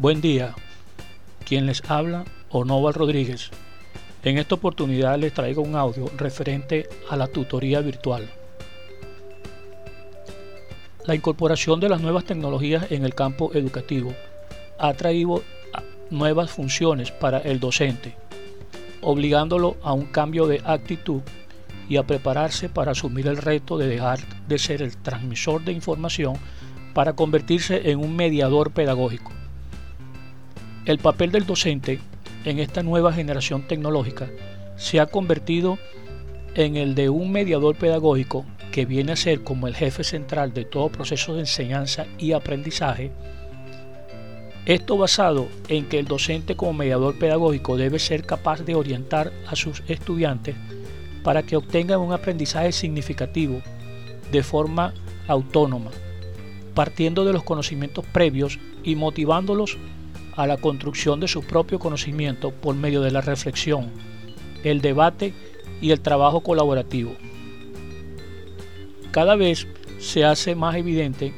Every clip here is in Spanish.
Buen día, quien les habla, Onoval Rodríguez. En esta oportunidad les traigo un audio referente a la tutoría virtual. La incorporación de las nuevas tecnologías en el campo educativo ha traído nuevas funciones para el docente, obligándolo a un cambio de actitud y a prepararse para asumir el reto de dejar de ser el transmisor de información para convertirse en un mediador pedagógico. El papel del docente en esta nueva generación tecnológica se ha convertido en el de un mediador pedagógico que viene a ser como el jefe central de todo proceso de enseñanza y aprendizaje. Esto basado en que el docente como mediador pedagógico debe ser capaz de orientar a sus estudiantes para que obtengan un aprendizaje significativo de forma autónoma, partiendo de los conocimientos previos y motivándolos a la construcción de su propio conocimiento por medio de la reflexión, el debate y el trabajo colaborativo. Cada vez se hace más evidente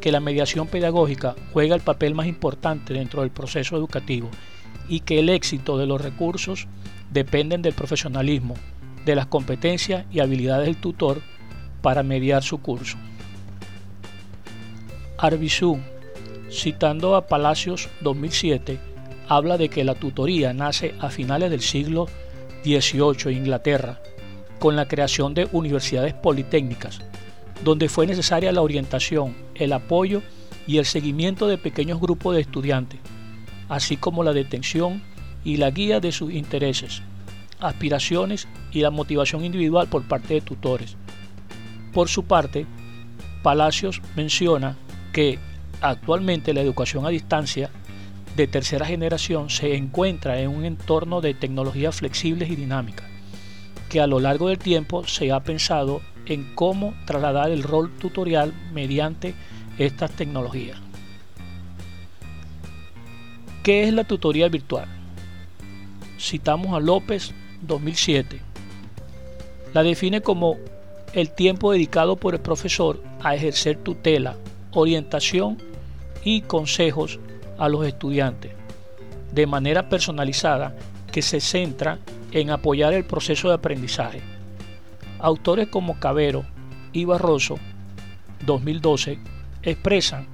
que la mediación pedagógica juega el papel más importante dentro del proceso educativo y que el éxito de los recursos dependen del profesionalismo, de las competencias y habilidades del tutor para mediar su curso. Arbizú, citando a Palacios 2007, habla de que la tutoría nace a finales del siglo XVIII en Inglaterra, con la creación de universidades politécnicas, donde fue necesaria la orientación, el apoyo y el seguimiento de pequeños grupos de estudiantes, así como la detención y la guía de sus intereses, aspiraciones y la motivación individual por parte de tutores. Por su parte, Palacios menciona que actualmente la educación a distancia de tercera generación se encuentra en un entorno de tecnologías flexibles y dinámicas, que a lo largo del tiempo se ha pensado en cómo trasladar el rol tutorial mediante estas tecnologías. ¿Qué es la tutoría virtual? Citamos a López 2007. La define como el tiempo dedicado por el profesor a ejercer tutela, orientación y consejos a los estudiantes, de manera personalizada que se centra en apoyar el proceso de aprendizaje. Autores como Cabero y Barroso, 2012, expresan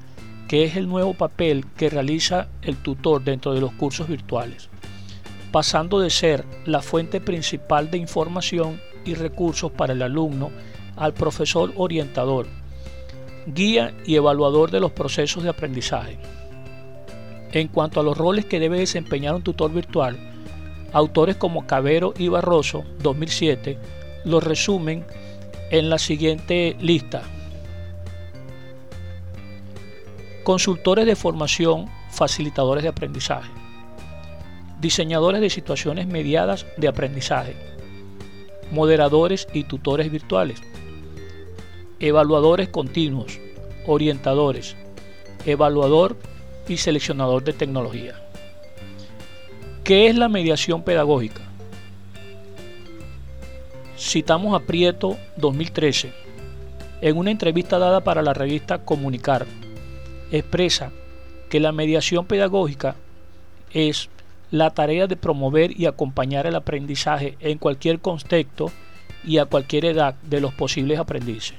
que es el nuevo papel que realiza el tutor dentro de los cursos virtuales pasando de ser la fuente principal de información y recursos para el alumno al profesor orientador, guía y evaluador de los procesos de aprendizaje. En cuanto a los roles que debe desempeñar un tutor virtual, autores como Cabero y Barroso, 2007, los resumen en la siguiente lista. Consultores de formación, facilitadores de aprendizaje diseñadores de situaciones mediadas de aprendizaje, moderadores y tutores virtuales, evaluadores continuos, orientadores, evaluador y seleccionador de tecnología. ¿Qué es la mediación pedagógica? Citamos a Prieto 2013. En una entrevista dada para la revista Comunicar, expresa que la mediación pedagógica es la tarea de promover y acompañar el aprendizaje en cualquier contexto y a cualquier edad de los posibles aprendices.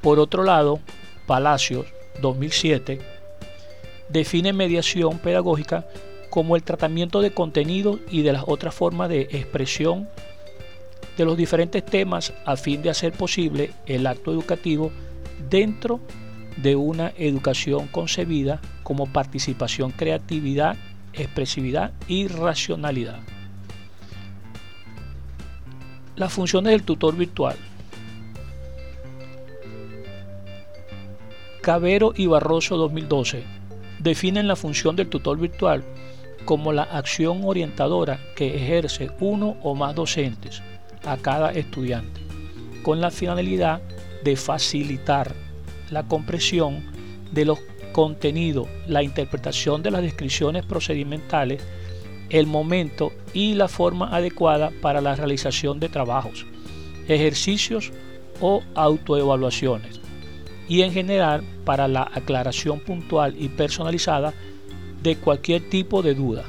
Por otro lado, Palacios, 2007, define mediación pedagógica como el tratamiento de contenido y de las otras formas de expresión de los diferentes temas a fin de hacer posible el acto educativo dentro de una educación concebida como participación, creatividad expresividad y racionalidad. Las funciones del tutor virtual. Cabero y Barroso 2012 definen la función del tutor virtual como la acción orientadora que ejerce uno o más docentes a cada estudiante, con la finalidad de facilitar la comprensión de los contenido, la interpretación de las descripciones procedimentales, el momento y la forma adecuada para la realización de trabajos, ejercicios o autoevaluaciones y en general para la aclaración puntual y personalizada de cualquier tipo de duda.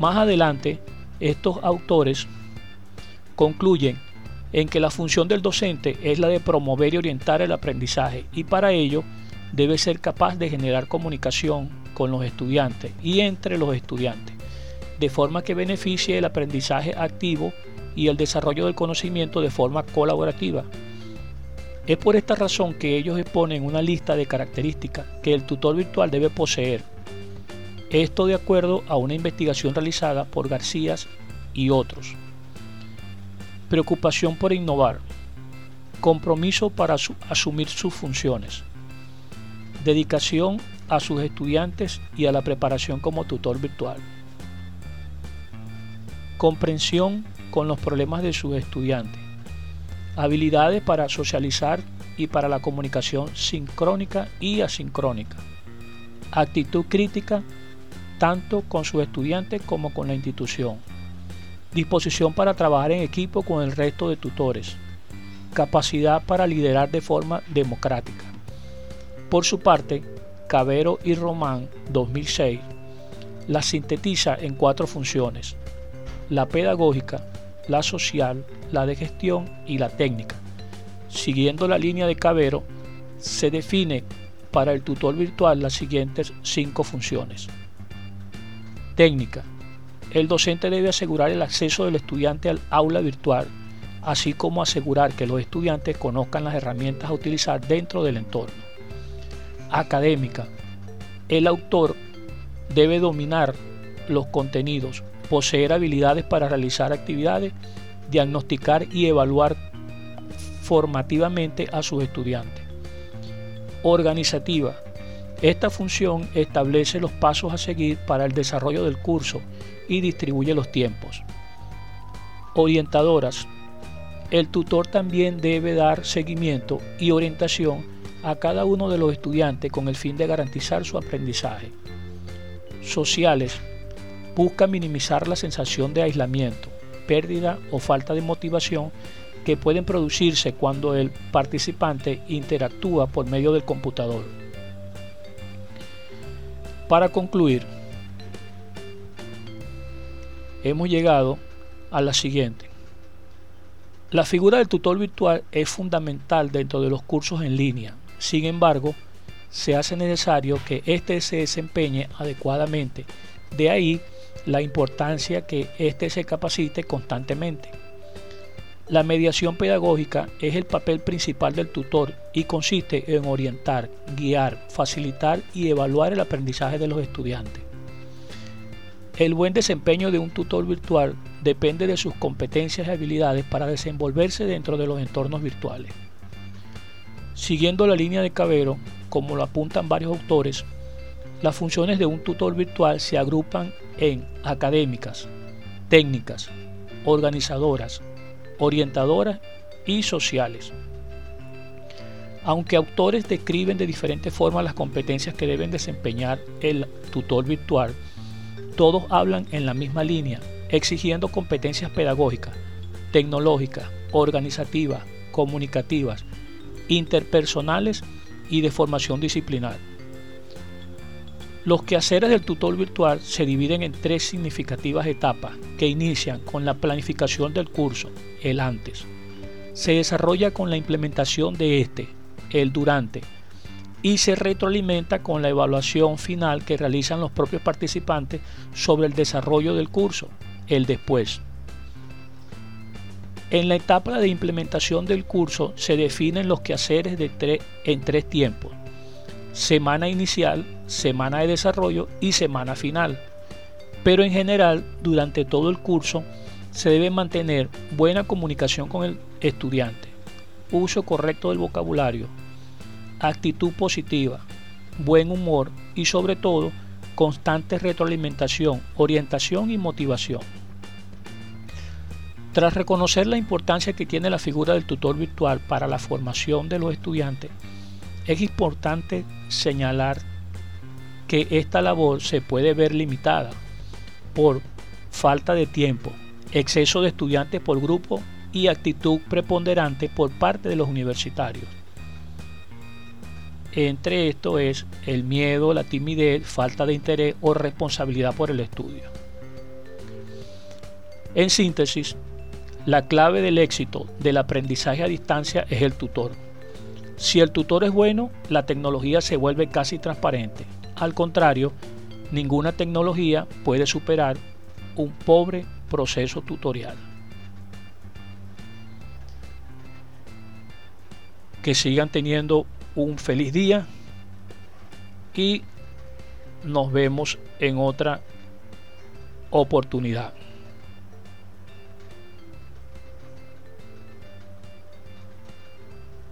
Más adelante, estos autores concluyen en que la función del docente es la de promover y orientar el aprendizaje y para ello debe ser capaz de generar comunicación con los estudiantes y entre los estudiantes, de forma que beneficie el aprendizaje activo y el desarrollo del conocimiento de forma colaborativa. Es por esta razón que ellos exponen una lista de características que el tutor virtual debe poseer. Esto de acuerdo a una investigación realizada por García y otros. Preocupación por innovar. Compromiso para asumir sus funciones. Dedicación a sus estudiantes y a la preparación como tutor virtual. Comprensión con los problemas de sus estudiantes. Habilidades para socializar y para la comunicación sincrónica y asincrónica. Actitud crítica tanto con sus estudiantes como con la institución. Disposición para trabajar en equipo con el resto de tutores. Capacidad para liderar de forma democrática. Por su parte, Cabero y Román 2006 la sintetiza en cuatro funciones. La pedagógica, la social, la de gestión y la técnica. Siguiendo la línea de Cabero, se define para el tutor virtual las siguientes cinco funciones. Técnica. El docente debe asegurar el acceso del estudiante al aula virtual, así como asegurar que los estudiantes conozcan las herramientas a utilizar dentro del entorno. Académica. El autor debe dominar los contenidos, poseer habilidades para realizar actividades, diagnosticar y evaluar formativamente a sus estudiantes. Organizativa. Esta función establece los pasos a seguir para el desarrollo del curso y distribuye los tiempos. Orientadoras. El tutor también debe dar seguimiento y orientación a cada uno de los estudiantes con el fin de garantizar su aprendizaje. Sociales busca minimizar la sensación de aislamiento, pérdida o falta de motivación que pueden producirse cuando el participante interactúa por medio del computador. Para concluir, hemos llegado a la siguiente. La figura del tutor virtual es fundamental dentro de los cursos en línea. Sin embargo, se hace necesario que éste se desempeñe adecuadamente. De ahí la importancia que éste se capacite constantemente. La mediación pedagógica es el papel principal del tutor y consiste en orientar, guiar, facilitar y evaluar el aprendizaje de los estudiantes. El buen desempeño de un tutor virtual depende de sus competencias y habilidades para desenvolverse dentro de los entornos virtuales. Siguiendo la línea de Cabero, como lo apuntan varios autores, las funciones de un tutor virtual se agrupan en académicas, técnicas, organizadoras, orientadoras y sociales. Aunque autores describen de diferentes formas las competencias que deben desempeñar el tutor virtual, todos hablan en la misma línea, exigiendo competencias pedagógicas, tecnológicas, organizativas, comunicativas, interpersonales y de formación disciplinar. Los quehaceres del tutor virtual se dividen en tres significativas etapas que inician con la planificación del curso, el antes. Se desarrolla con la implementación de este, el durante, y se retroalimenta con la evaluación final que realizan los propios participantes sobre el desarrollo del curso, el después. En la etapa de implementación del curso se definen los quehaceres en tres tiempos semana inicial, semana de desarrollo y semana final. Pero en general, durante todo el curso, se debe mantener buena comunicación con el estudiante, uso correcto del vocabulario, actitud positiva, buen humor y sobre todo constante retroalimentación, orientación y motivación. Tras reconocer la importancia que tiene la figura del tutor virtual para la formación de los estudiantes, es importante señalar que esta labor se puede ver limitada por falta de tiempo, exceso de estudiantes por grupo y actitud preponderante por parte de los universitarios. entre esto es el miedo, la timidez, falta de interés o responsabilidad por el estudio. En síntesis, la clave del éxito del aprendizaje a distancia es el tutor. Si el tutor es bueno, la tecnología se vuelve casi transparente. Al contrario, ninguna tecnología puede superar un pobre proceso tutorial. Que sigan teniendo un feliz día y nos vemos en otra oportunidad.